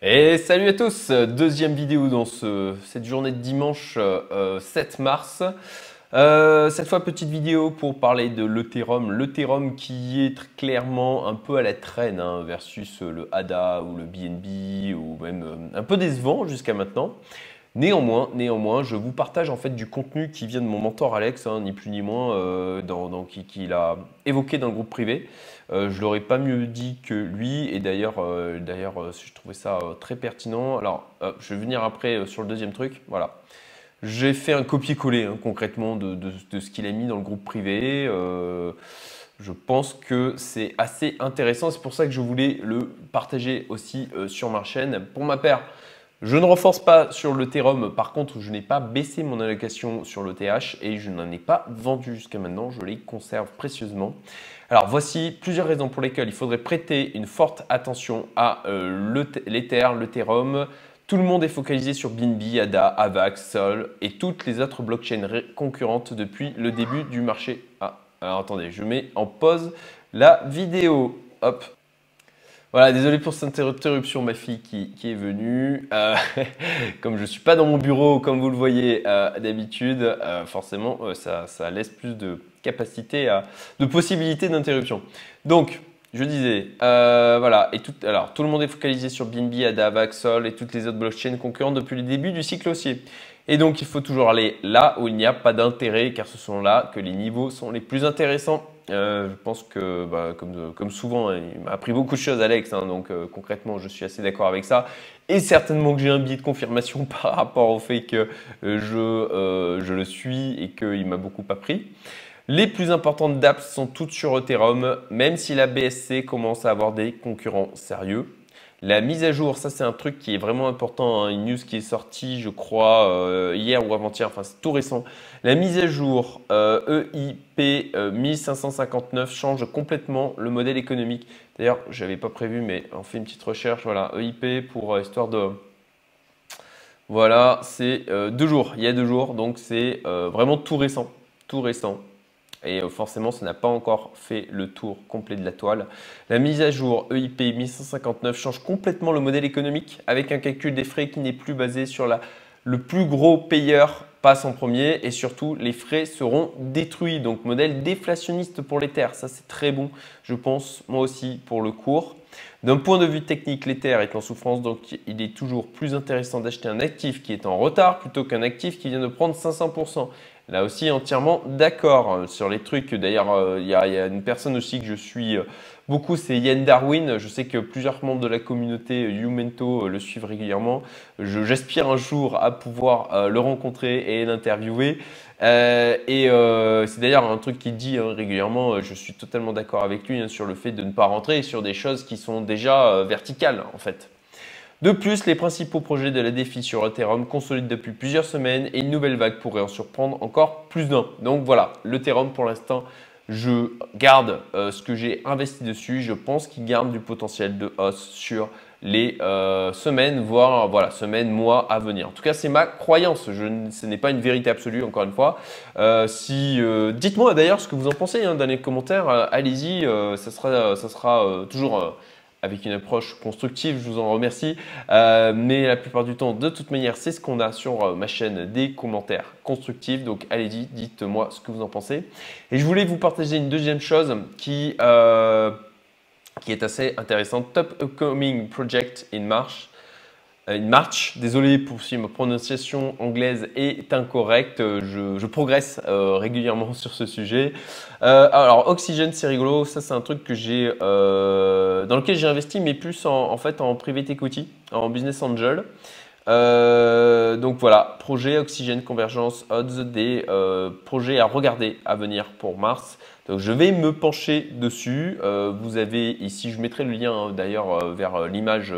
Et salut à tous, deuxième vidéo dans cette journée de dimanche 7 euh, mars. Euh, cette fois, petite vidéo pour parler de l'Ethereum. L'Ethereum qui est clairement un peu à la traîne hein, versus le ADA ou le BNB ou même euh, un peu décevant jusqu'à maintenant. Néanmoins, néanmoins, je vous partage en fait du contenu qui vient de mon mentor Alex, hein, ni plus ni moins, euh, dans, qui, a évoqué dans le groupe privé. Euh, je l'aurais pas mieux dit que lui, et d'ailleurs, euh, d'ailleurs, je trouvais ça très pertinent. Alors, je vais venir après sur le deuxième truc. Voilà, j'ai fait un copier-coller hein, concrètement de, ce qu'il a mis dans le groupe privé. je pense que c'est assez intéressant. C'est pour ça que je voulais le partager aussi sur ma chaîne. Pour ma part. Je ne renforce pas sur le l'Ethereum, par contre, je n'ai pas baissé mon allocation sur le TH et je n'en ai pas vendu jusqu'à maintenant, je les conserve précieusement. Alors voici plusieurs raisons pour lesquelles il faudrait prêter une forte attention à euh, l'Ether, l'Ethereum. Tout le monde est focalisé sur BNB, ADA, AVAX, Sol et toutes les autres blockchains concurrentes depuis le début du marché. Ah, alors attendez, je mets en pause la vidéo. Hop, voilà, désolé pour cette interruption, ma fille qui, est venue. Euh, comme je ne suis pas dans mon bureau, comme vous le voyez euh, d'habitude, euh, forcément, ça, laisse plus de capacité, de possibilités d'interruption. Donc, je disais, voilà, et tout, alors tout le monde est focalisé sur BNB, ADA, Vaxol et toutes les autres blockchains concurrentes depuis le début du cycle haussier. Et donc, il faut toujours aller là où il n'y a pas d'intérêt, car ce sont là que les niveaux sont les plus intéressants euh, je pense que, bah, comme, souvent, hein, il m'a appris beaucoup de choses, Alex. Hein, donc, euh, concrètement, je suis assez d'accord avec ça. Et certainement que j'ai un billet de confirmation par rapport au fait que euh, je, le suis et qu'il m'a beaucoup appris. Les plus importantes d'apps sont toutes sur Ethereum, même si la BSC commence à avoir des concurrents sérieux. La mise à jour, ça c'est un truc qui est vraiment important, hein. une news qui est sortie je crois euh, hier ou avant-hier, enfin c'est tout récent. La mise à jour EIP 1559 change complètement le modèle économique. D'ailleurs, je n'avais pas prévu mais on fait une petite recherche, voilà, EIP pour euh, histoire de... Voilà, c'est euh, deux jours, il y a deux jours, donc c'est vraiment tout récent, tout récent et euh, forcément ça n'a pas encore fait le tour complet de la toile. La mise à jour EIP 1159 change complètement le modèle économique avec un calcul des frais qui n'est plus basé sur la, le plus gros payeur passe en premier et surtout les frais seront détruits. Donc modèle déflationniste pour les terres, ça c'est très bon je pense moi aussi pour le cours. D'un point de vue technique, l'Ether est en souffrance, donc il est toujours plus intéressant d'acheter un actif qui est en retard plutôt qu'un actif qui vient de prendre 500%. Là aussi, entièrement d'accord euh, sur les trucs. D'ailleurs, euh, il y, a une personne aussi que je suis euh, beaucoup, c'est Yann Darwin. Je sais que plusieurs membres de la communauté Youmento le suivent régulièrement. J'aspire un jour à pouvoir le rencontrer et l'interviewer. et c'est d'ailleurs un truc qu'il dit hein, régulièrement. Je suis totalement d'accord avec lui hein, sur le fait de ne pas rentrer sur des choses qui sont déjà verticales en fait. De plus, les principaux projets de la défi sur Ethereum consolident depuis plusieurs semaines et une nouvelle vague pourrait en surprendre encore plus d'un. Donc voilà, l'Ethereum pour l'instant, je garde euh, ce que j'ai investi dessus. Je pense qu'il garde du potentiel de hausse sur les euh, semaines, voire voilà, semaines, mois à venir. En tout cas, c'est ma croyance. Ce n'est pas une vérité absolue, encore une fois. Euh, si, dites-moi d'ailleurs ce que vous en pensez hein, dans les commentaires. Allez-y, ça ça sera toujours avec une approche constructive, je vous en remercie. Euh, mais la plupart du temps, de toute manière, c'est ce qu'on a sur euh, ma chaîne, des commentaires constructifs. Donc allez-y, dites-moi ce que vous en pensez. Et je voulais vous partager une deuxième chose qui, euh, qui est assez intéressante. Top Upcoming Project in March. Euh, une marche. Désolé pour si ma prononciation anglaise est incorrecte. Je, progresse euh, régulièrement sur ce sujet. Euh, alors, Oxygen, c'est rigolo. Ça, c'est un truc que j'ai, dans lequel j'ai investi, mais plus en, en, fait en private equity, en business angel. donc voilà, projet Oxygène Convergence Odds, des projets à regarder à venir pour mars. Donc je vais me pencher dessus. vous avez ici, je mettrai le lien hein, d'ailleurs vers l'image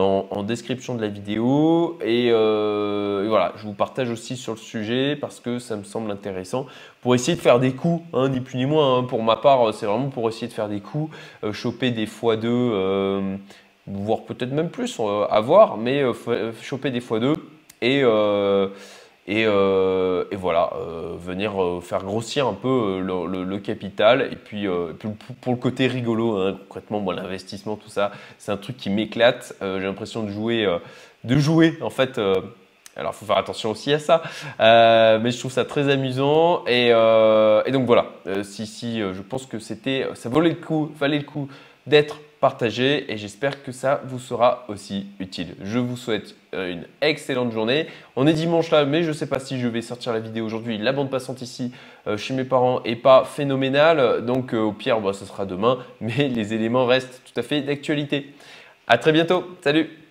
en description de la vidéo. Euh, et, voilà, je vous partage aussi sur le sujet parce que ça me semble intéressant pour essayer de faire des coups, hein, ni plus ni moins. Hein. Pour ma part, c'est vraiment pour essayer de faire des coups, euh, choper des fois deux, euh, voire peut-être même plus, à voir, mais choper des fois deux et Et, voilà, venir faire grossir un peu le, capital. Et puis, pour le côté rigolo, hein, concrètement, l'investissement, tout ça, c'est un truc qui m'éclate. J'ai l'impression de jouer, de jouer en fait alors, il faut faire attention aussi à ça. Euh, mais je trouve ça très amusant. Et, euh, donc voilà, euh, si, si, je pense que c'était, ça valait le coup, valait le coup d'être partagé et j'espère que ça vous sera aussi utile. Je vous souhaite une excellente journée. On est dimanche là, mais je ne sais pas si je vais sortir la vidéo aujourd'hui. La bande passante ici chez mes parents est pas phénoménale, donc au pire, bah, ce sera demain, mais les éléments restent tout à fait d'actualité. À très bientôt. Salut